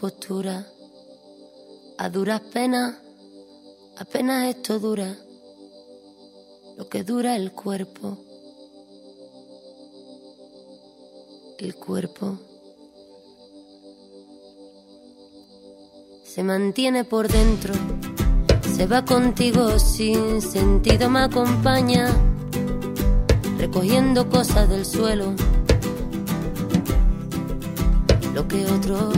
La compostura a duras penas, apenas esto dura, lo que dura el cuerpo. El cuerpo. Se mantiene por dentro, se va contigo sin sentido, me acompaña, recogiendo cosas del suelo, lo que otros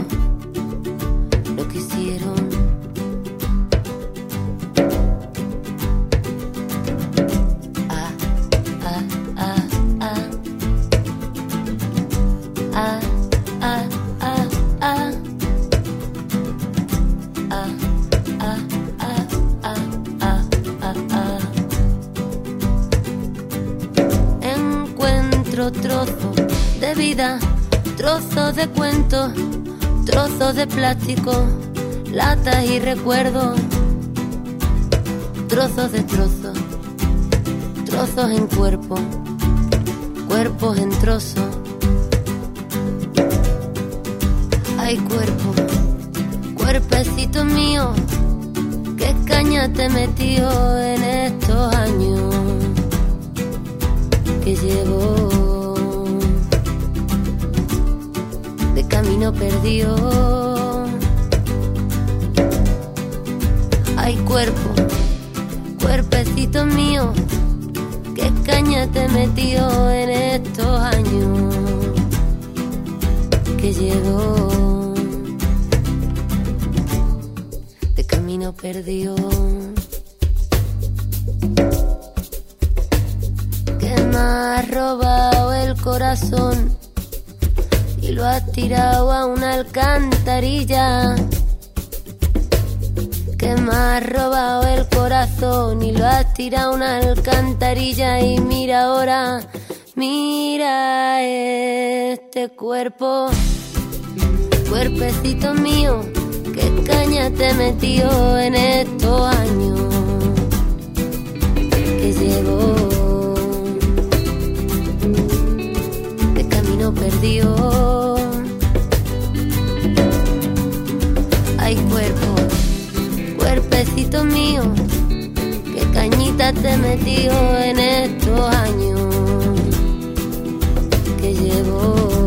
trozos de cuentos, trozos de plástico, latas y recuerdos, trozos de trozos, trozos en cuerpo, cuerpos en trozos. Ay, cuerpo, cuerpecito mío, qué caña te metió en estos años que llevo de camino perdido. Ay, cuerpo, cuerpecito mío, qué caña te metió en estos años que llevo de camino perdido. Que me ha robado el corazón tirado a una alcantarilla. Que me ha robado el corazón y lo ha tirado a una alcantarilla y mira ahora, mira este cuerpo, cuerpecito mío, qué caña te metió en estos años que llevo de cuerpecito mío, qué cañita te metió en estos años que llevo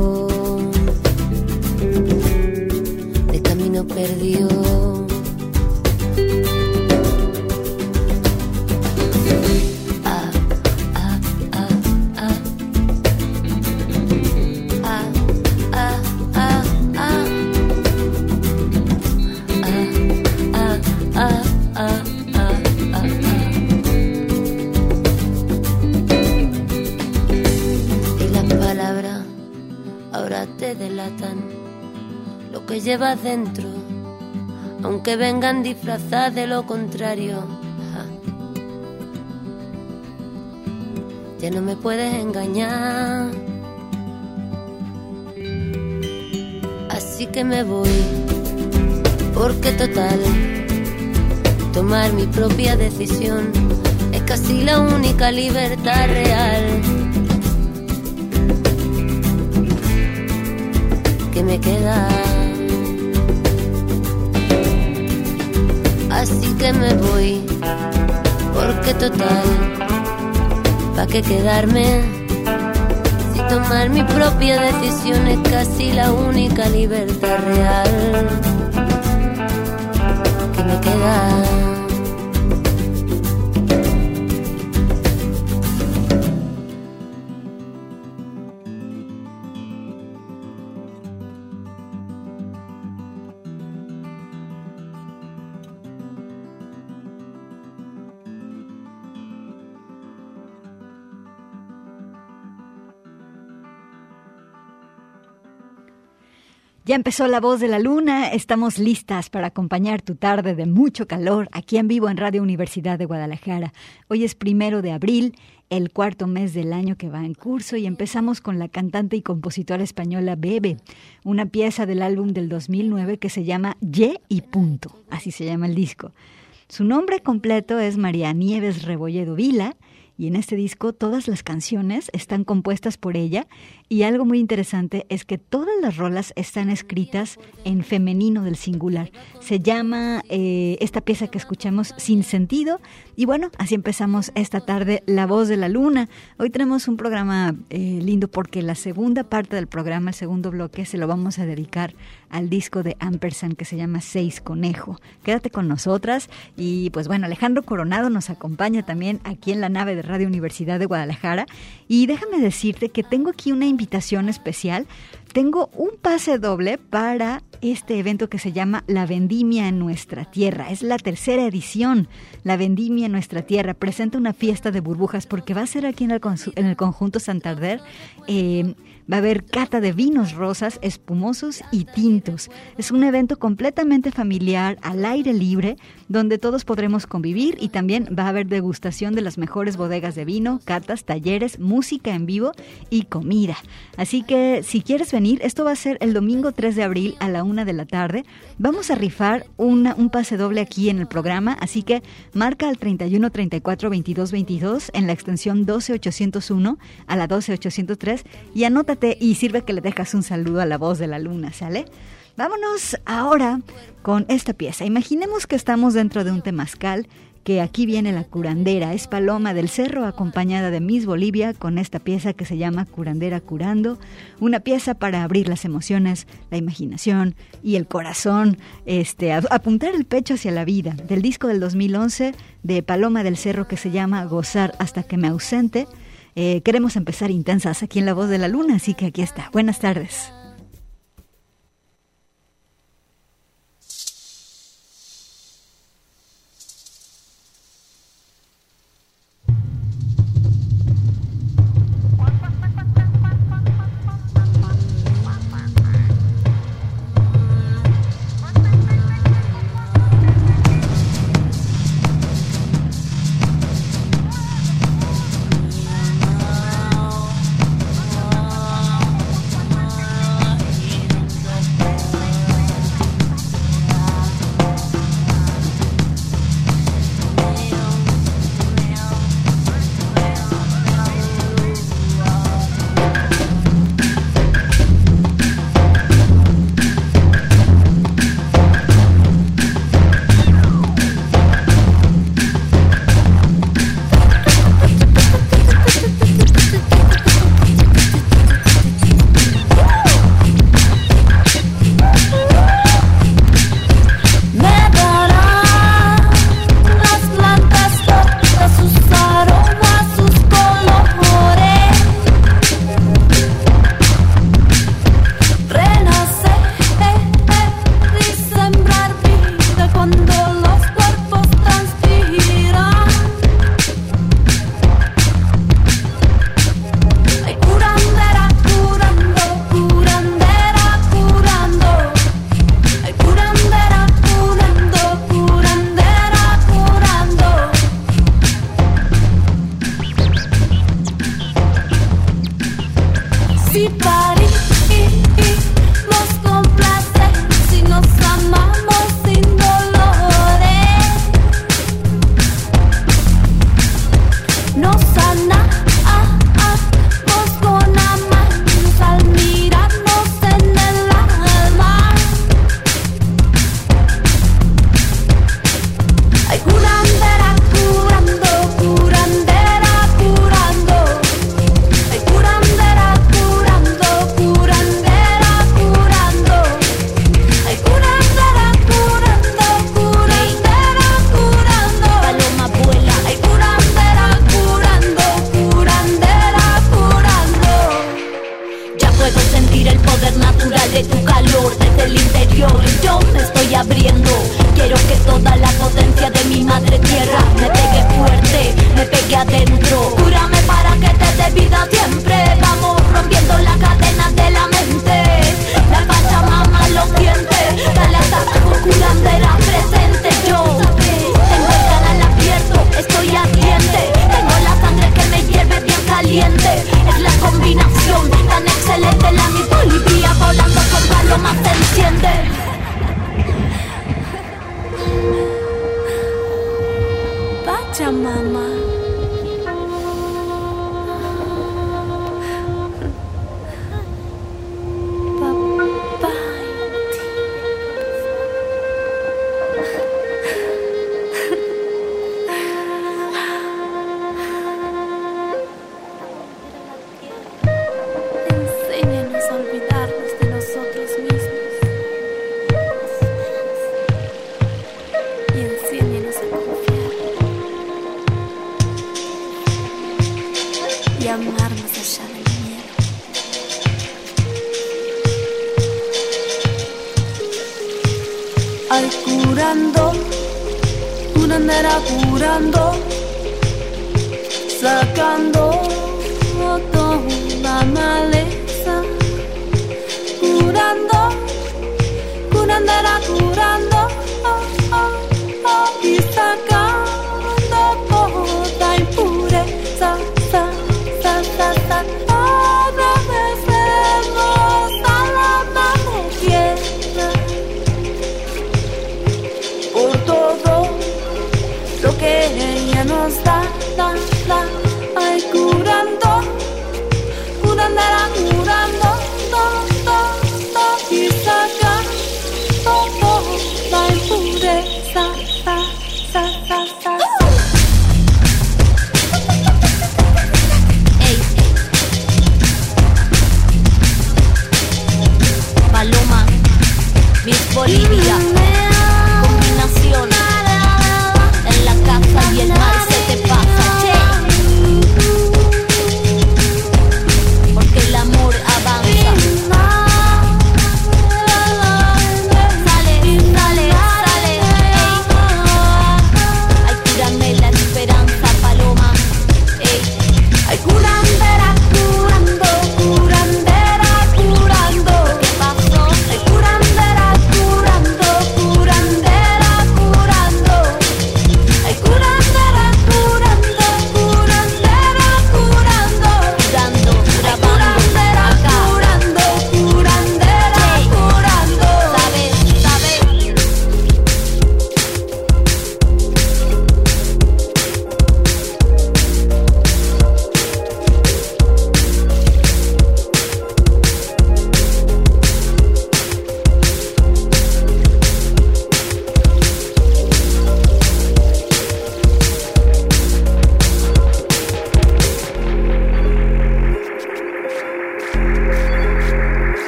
aunque vengan disfrazadas de lo contrario. Ya no me puedes engañar. Así que me voy, porque total, tomar mi propia decisión es casi la única libertad real. que me queda. Me voy, porque total, ¿pa' qué quedarme? Si tomar mi propia decisión es casi la única libertad real que me queda. Ya empezó la voz de la luna, estamos listas para acompañar tu tarde de mucho calor aquí en vivo en Radio Universidad de Guadalajara. Hoy es primero de abril, el cuarto mes del año que va en curso y empezamos con la cantante y compositora española Bebe, una pieza del álbum del 2009 que se llama Ye y Punto, así se llama el disco. Su nombre completo es María Nieves Rebolledo Vila y en este disco todas las canciones están compuestas por ella y algo muy interesante es que todas las rolas están escritas en femenino del singular. Se llama eh, esta pieza que escuchamos Sin Sentido y bueno, así empezamos esta tarde La Voz de la Luna. Hoy tenemos un programa eh, lindo porque la segunda parte del programa, el segundo bloque, se lo vamos a dedicar al disco de Ampersand que se llama Seis Conejo. Quédate con nosotras y pues bueno, Alejandro Coronado nos acompaña también aquí en la nave de Radio Universidad de Guadalajara. Y déjame decirte que tengo aquí una invitación especial. Tengo un pase doble para este evento que se llama La Vendimia en Nuestra Tierra. Es la tercera edición. La Vendimia en Nuestra Tierra presenta una fiesta de burbujas porque va a ser aquí en el, conjunto Santander. Eh, Va a haber cata de vinos rosas, espumosos y tintos. Es un evento completamente familiar, al aire libre, donde todos podremos convivir y también va a haber degustación de las mejores bodegas de vino, catas, talleres, música en vivo y comida. Así que si quieres venir, esto va a ser el domingo 3 de abril a la una de la tarde. Vamos a rifar un pase doble aquí en el programa, así que marca al 31 34 22 22 en la extensión 12801 a la 12803 y anota y sirve que le dejas un saludo a la voz de la luna, ¿sale? Vámonos ahora con esta pieza. Imaginemos que estamos dentro de un temazcal, que aquí viene la curandera. Es Paloma del Cerro acompañada de Miss Bolivia con esta pieza que se llama Curandera Curando. Una pieza para abrir las emociones, la imaginación y el corazón, este, apuntar el pecho hacia la vida. Del disco del 2011 de Paloma del Cerro que se llama Gozar hasta que me ausente. Eh, queremos empezar intensas aquí en La Voz de la Luna, así que aquí está. Buenas tardes.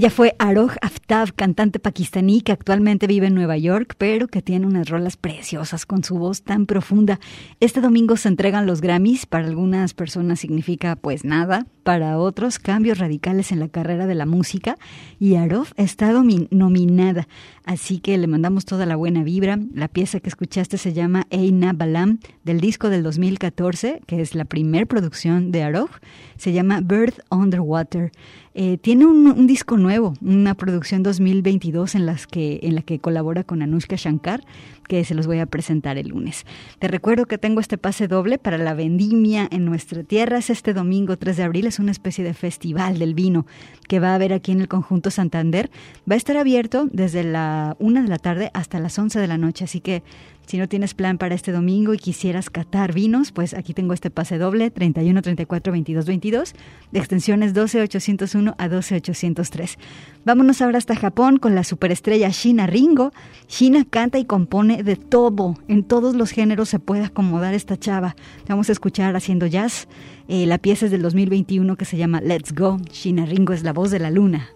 Ella fue Aroj Aftab, cantante pakistaní que actualmente vive en Nueva York, pero que tiene unas rolas preciosas con su voz tan profunda. Este domingo se entregan los Grammys. Para algunas personas significa pues nada, para otros cambios radicales en la carrera de la música. Y Aroj está nominada, así que le mandamos toda la buena vibra. La pieza que escuchaste se llama Eina Balam, del disco del 2014, que es la primer producción de Aroj. Se llama Bird Underwater. Eh, tiene un, disco nuevo, una producción 2022 en, las que, en la que colabora con Anushka Shankar, que se los voy a presentar el lunes. Te recuerdo que tengo este pase doble para la vendimia en nuestra tierra. Es este domingo 3 de abril, es una especie de festival del vino que va a haber aquí en el conjunto Santander. Va a estar abierto desde la 1 de la tarde hasta las 11 de la noche, así que si no tienes plan para este domingo y quisieras catar vinos, pues aquí tengo este pase doble 31 34 22 22 de extensiones 12 801 a 12 803. Vámonos ahora hasta Japón con la superestrella Shina Ringo. Shina canta y compone de todo, en todos los géneros se puede acomodar esta chava. Vamos a escuchar haciendo jazz. Eh, la pieza es del 2021 que se llama Let's Go. Shina Ringo es la voz de la luna.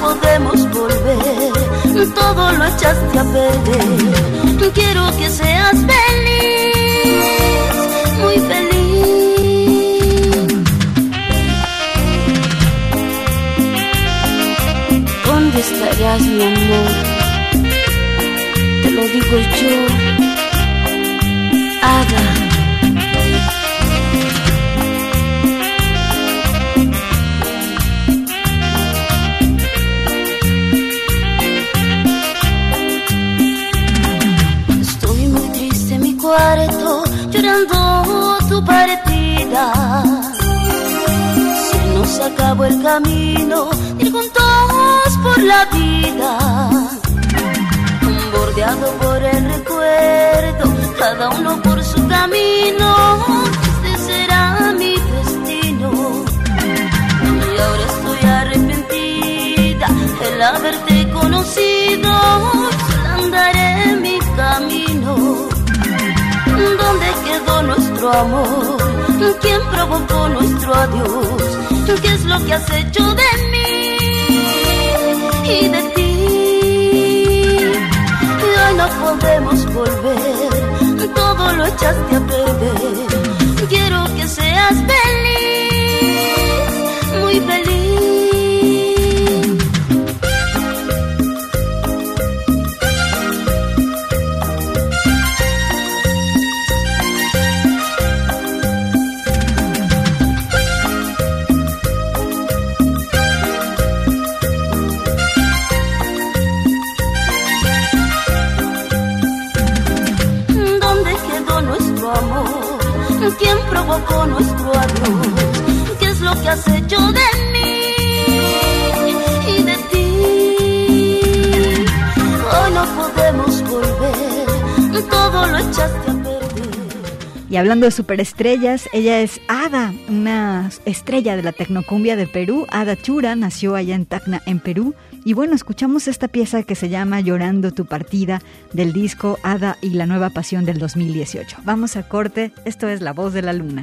Podemos volver, todo lo echaste a perder. Quiero que seas feliz, muy feliz. ¿Dónde estarás, mi amor? Te lo digo yo, Ada. Cuarto, llorando tu partida. Se acabó el camino, ir juntos por la vida. Bordeado por el recuerdo, cada uno por su camino. Este será mi destino. Y ahora estoy arrepentida el haberte ¿Dónde quedó nuestro amor? ¿Quién provocó nuestro adiós? ¿Qué es lo que has hecho de mí y de ti? Hoy no podemos volver, todo lo echaste a perder. Quiero que seas feliz, muy feliz. ¿Quién provocó nuestro adiós? ¿Qué es lo que has hecho de mí y de ti? Hoy no podemos volver, todo lo echaste a perder. Y hablando de superestrellas, ella es Ada, una estrella de la tecnocumbia de Perú. Ada Chura nació allá en Tacna, en Perú. Y bueno, escuchamos esta pieza que se llama Llorando tu partida del disco Ada y la nueva pasión del 2018. Vamos a corte, esto es La voz de la luna.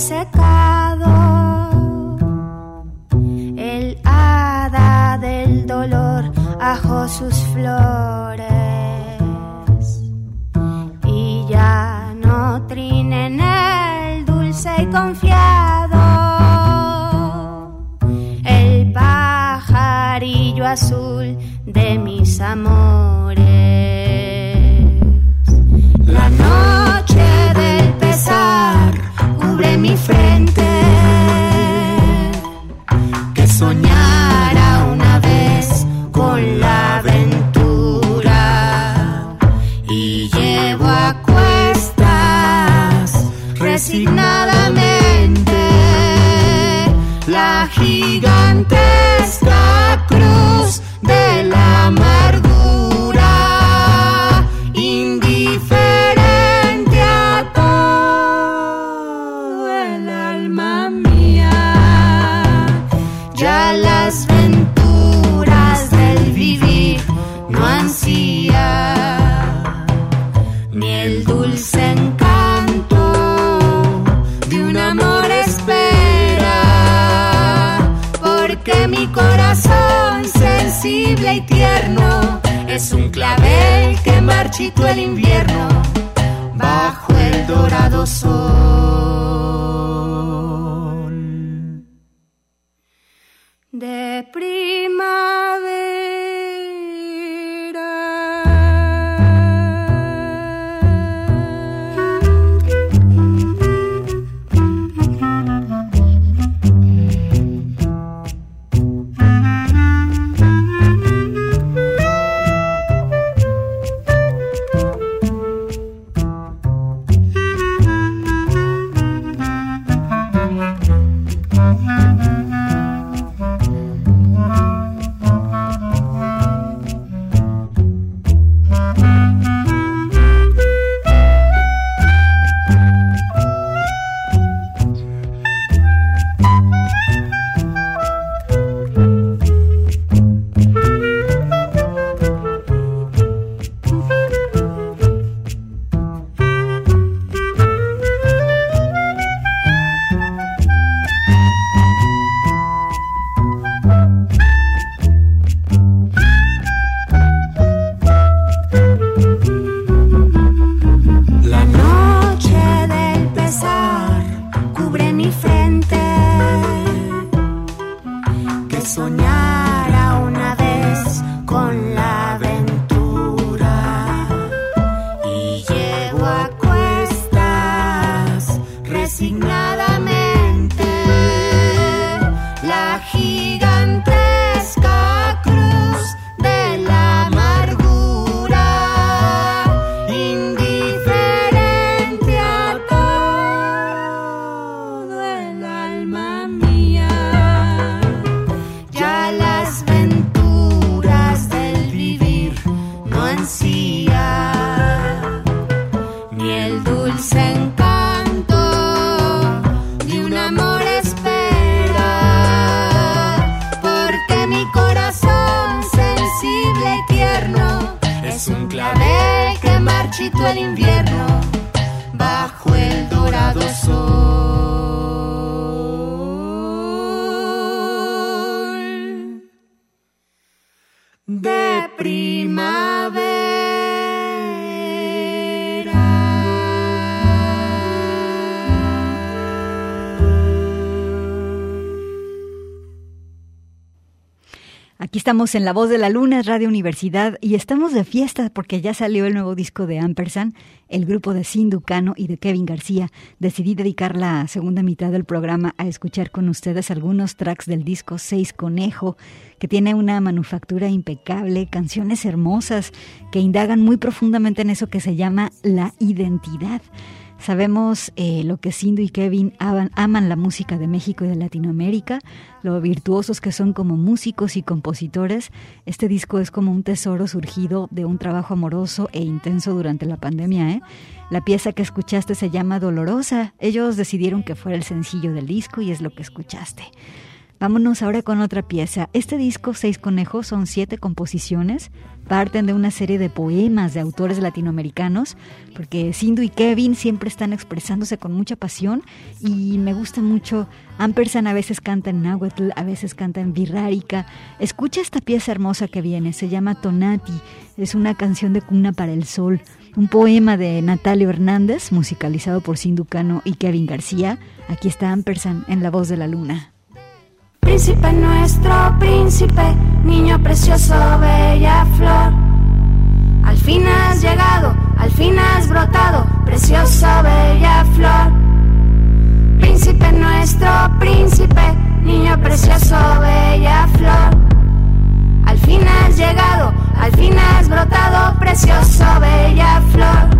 Secado. El hada del dolor ajó sus flores marchito el invierno bajo el dorado sol de primavera. Aquí estamos en La Voz de la Luna, Radio Universidad, y estamos de fiesta porque ya salió el nuevo disco de Ampersand, el grupo de Cindy Cano y de Kevin García. Decidí dedicar la segunda mitad del programa a escuchar con ustedes algunos tracks del disco Seis Conejo, que tiene una manufactura impecable, canciones hermosas que indagan muy profundamente en eso que se llama la identidad. Sabemos eh, lo que Cindy y Kevin aman, aman la música de México y de Latinoamérica, lo virtuosos que son como músicos y compositores. Este disco es como un tesoro surgido de un trabajo amoroso e intenso durante la pandemia. ¿eh? La pieza que escuchaste se llama Dolorosa. Ellos decidieron que fuera el sencillo del disco y es lo que escuchaste. Vámonos ahora con otra pieza. Este disco, Seis Conejos, son siete composiciones, parten de una serie de poemas de autores latinoamericanos, porque Sindu y Kevin siempre están expresándose con mucha pasión y me gusta mucho. Ampersand a veces canta en náhuatl, a veces canta en birrárica. Escucha esta pieza hermosa que viene, se llama Tonati, es una canción de cuna para el sol, un poema de Natalio Hernández, musicalizado por Sindu Cano y Kevin García. Aquí está Ampersand en La Voz de la Luna. Príncipe nuestro, príncipe, niño precioso, bella preciosa, bella flor. Príncipe nuestro, príncipe, niño precioso, bella flor. Al fin has llegado, al fin has brotado, preciosa, bella flor.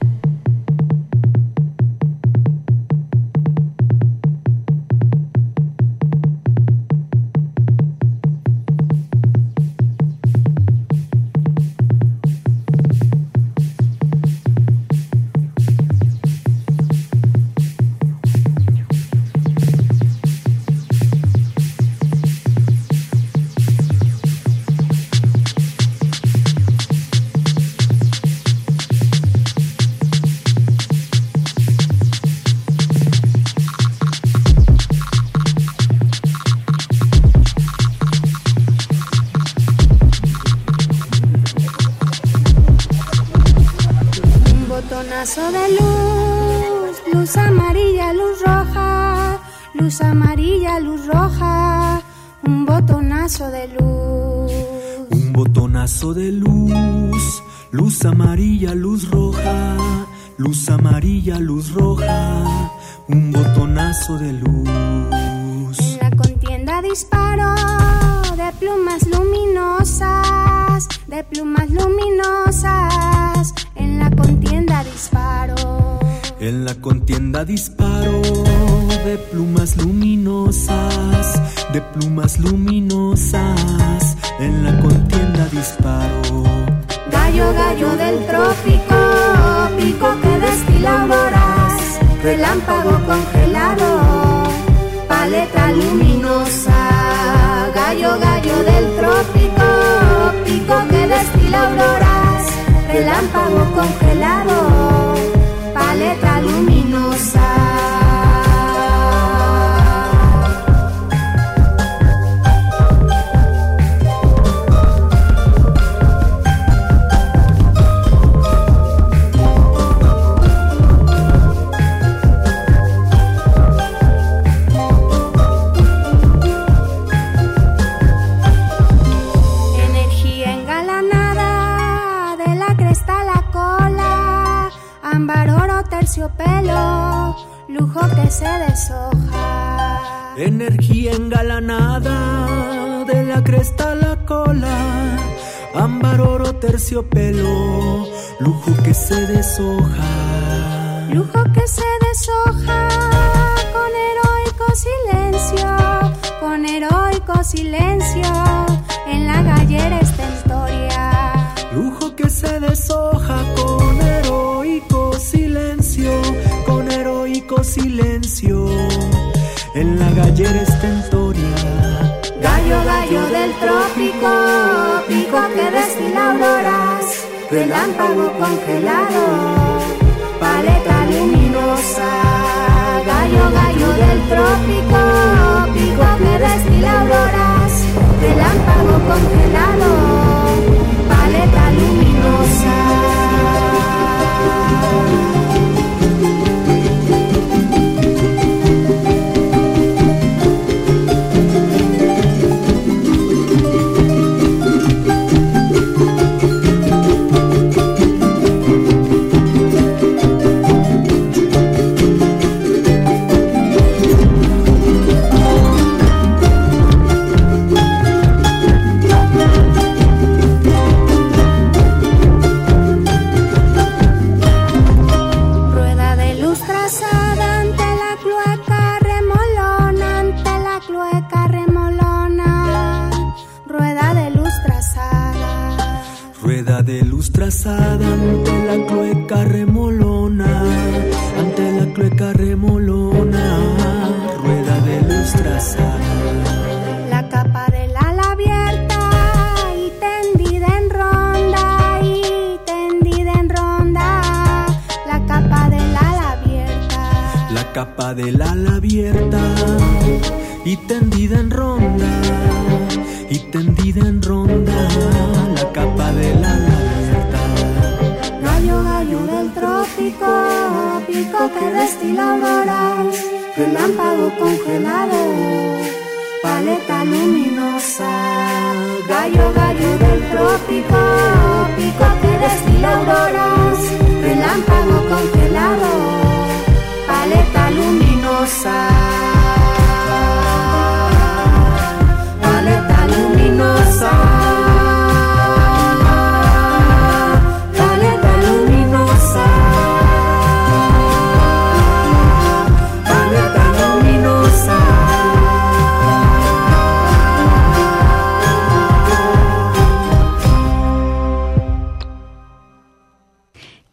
Relámpago congelado, paleta luminosa. Gallo, gallo del trópico, pico que destila auroras, relámpago congelado, Engalanada de la cresta a la cola, ámbar oro terciopelo, lujo que se deshoja. Lujo que se deshoja con heroico silencio, con heroico silencio, en la gallera estentoria. Lujo que se deshoja con heroico silencio, con heroico silencio, en la gallera. Gallo del trópico, pico que destila auroras, relámpago congelado, paleta luminosa. Gallo, gallo del trópico, pico que destila auroras, relámpago congelado,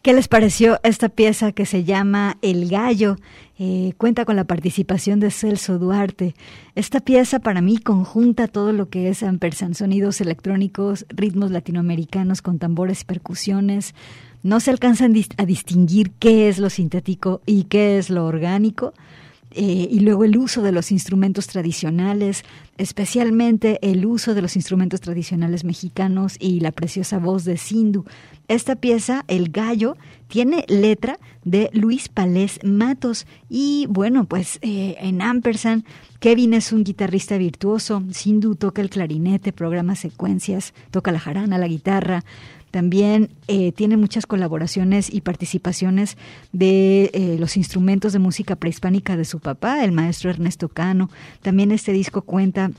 ¿Qué les pareció esta pieza que se llama El Gallo? Eh, cuenta con la participación de Celso Duarte. Esta pieza para mí conjunta todo lo que es ampersand, sonidos electrónicos, ritmos latinoamericanos con tambores y percusiones. No se alcanzan a distinguir qué es lo sintético y qué es lo orgánico. Eh, y luego el uso de los instrumentos tradicionales, especialmente el uso de los instrumentos tradicionales mexicanos y la preciosa voz de Sindhu. Esta pieza, El Gallo, tiene letra de Luis Palés Matos y bueno, pues eh, en Ampersand, Kevin es un guitarrista virtuoso, Sindhu toca el clarinete, programa secuencias, toca la jarana, la guitarra, también eh, tiene muchas colaboraciones y participaciones de eh, los instrumentos de música prehispánica de su papá, el maestro Ernesto Cano. También este disco cuenta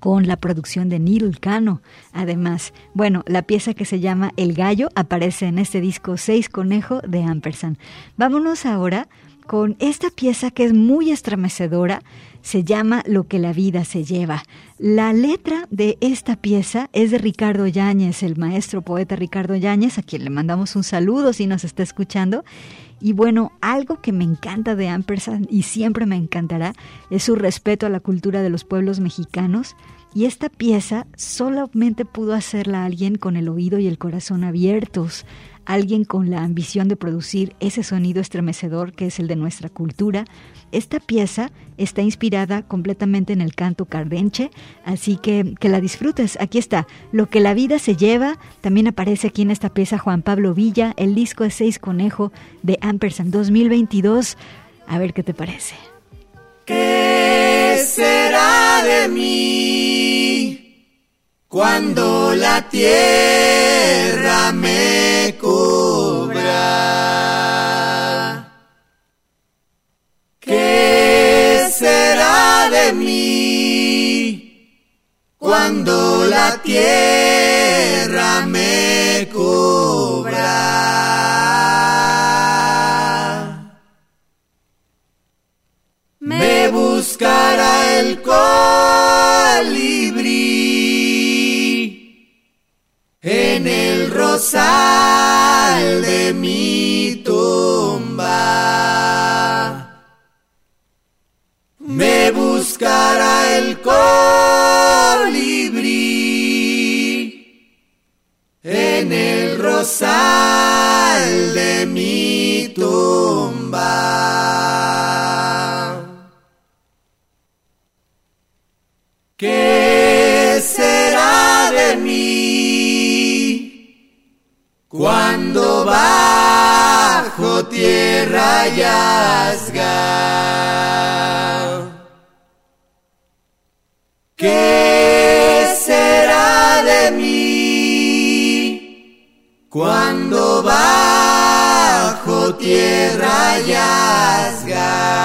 con la producción de Nil Cano. Además, bueno, la pieza que se llama El Gallo aparece en este disco Seis Conejo de Ampersand. Vámonos ahora con esta pieza que es muy estremecedora, se llama Lo que la vida se lleva. La letra de esta pieza es de Ricardo Yáñez, el maestro poeta Ricardo Yáñez, a quien le mandamos un saludo si nos está escuchando. Y bueno, algo que me encanta de Ampersand y siempre me encantará es su respeto a la cultura de los pueblos mexicanos. Y esta pieza solamente pudo hacerla alguien con el oído y el corazón abiertos, alguien con la ambición de producir ese sonido estremecedor que es el de nuestra cultura. Esta pieza está inspirada completamente en el canto cardenche, así que que la disfrutes. Aquí está, Lo que la vida se lleva. También aparece aquí en esta pieza Juan Pablo Villa, el disco de Seis Conejo de Ampersand 2022. A ver qué te parece. ¿Qué será de mí cuando la tierra me ¿Qué será de mí cuando la tierra me cubra? me buscará el colibrí en el rosal de mi tumba. Me buscará el colibrí en el rosal de mi tumba. ¿Qué cuando bajo tierra yazga? ¿Qué será de mí cuando bajo tierra yazga?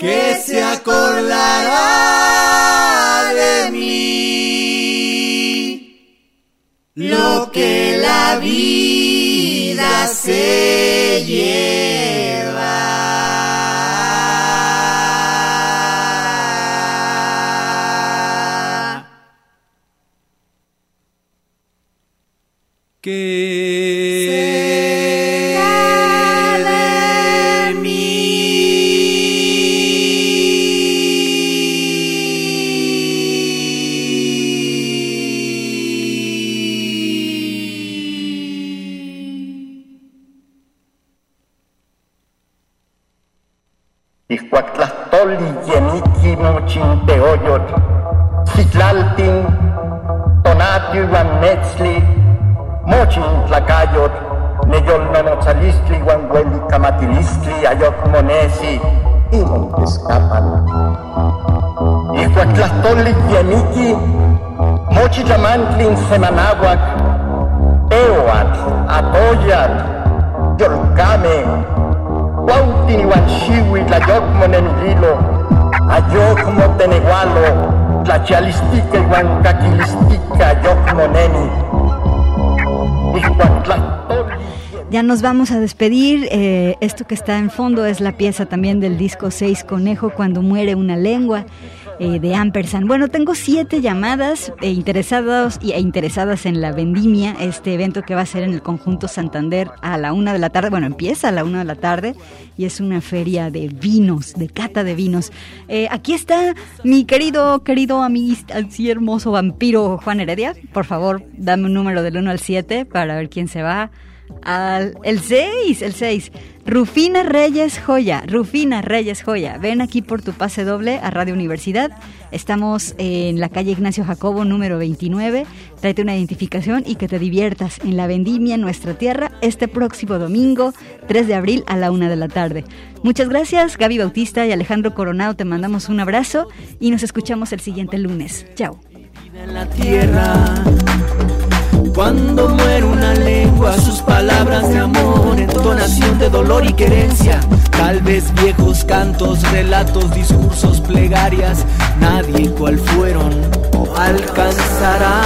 Que se acordará de mí. Lo que la vida se Semanahuac, Eoat, Atoyat, Yolcame, Huautin Iwan Shiwi, Tlayok Monenililo, ayok tenegualo, tlachalistica iguan caquilistica, ayok moneni. Ya nos vamos a despedir. Eh, esto que está en fondo es la pieza también del disco 6 Conejo cuando muere una lengua. Eh, de Ampersand. Bueno, tengo siete llamadas e interesados y, e interesadas en la vendimia, este evento que va a ser en el conjunto Santander a la una de la tarde. Bueno, empieza a la una de la tarde y es una feria de vinos, de cata de vinos. Eh, aquí está mi querido, querido amiguista, así hermoso vampiro Juan Heredia. Por favor, dame un número del 1 al 7 para ver quién se va. Al, el 6, el 6. Rufina Reyes Joya, Rufina Reyes Joya, ven aquí por tu pase doble a Radio Universidad. Estamos en la calle Ignacio Jacobo número 29. Tráete una identificación y que te diviertas en la vendimia en nuestra tierra este próximo domingo, 3 de abril a la una de la tarde. Muchas gracias, Gaby Bautista y Alejandro Coronado. Te mandamos un abrazo y nos escuchamos el siguiente lunes. Chao. Cuando muere una lengua, sus palabras de amor, entonación de dolor y querencia. Tal vez viejos cantos, relatos, discursos, plegarias, nadie cual fueron alcanzará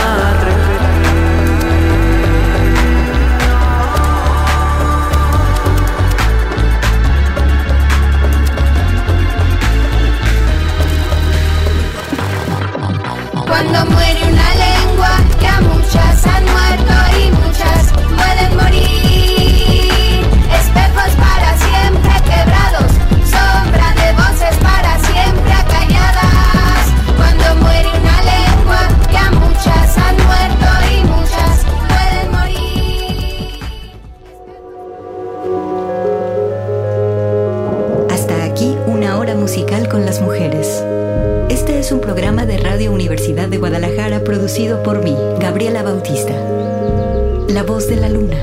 Cuando muere una lengua, ya muchas han muerto y muchas pueden morir. Espejos para siempre quebrados, sombra de voces para siempre acañadas. Cuando muere una lengua, ya muchas han muerto y muchas pueden morir. Hasta aquí una hora musical con las mujeres. Es un programa de Radio Universidad de Guadalajara producido por mí, Gabriela Bautista. La voz de la luna.